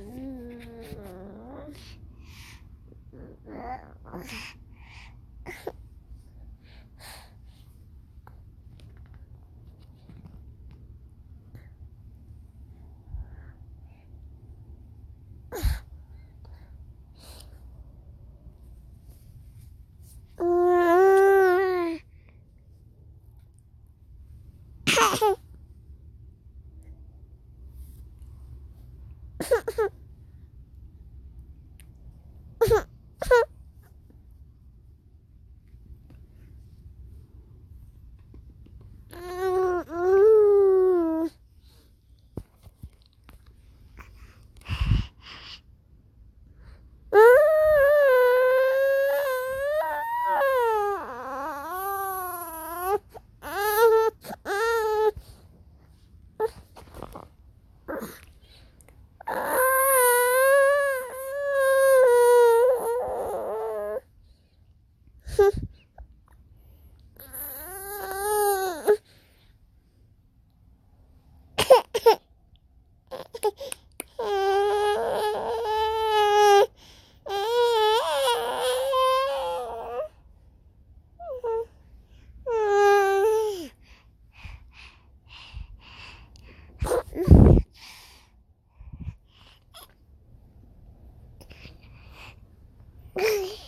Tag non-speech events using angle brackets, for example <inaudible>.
Mm-hmm. ハハハ。Bye. <laughs>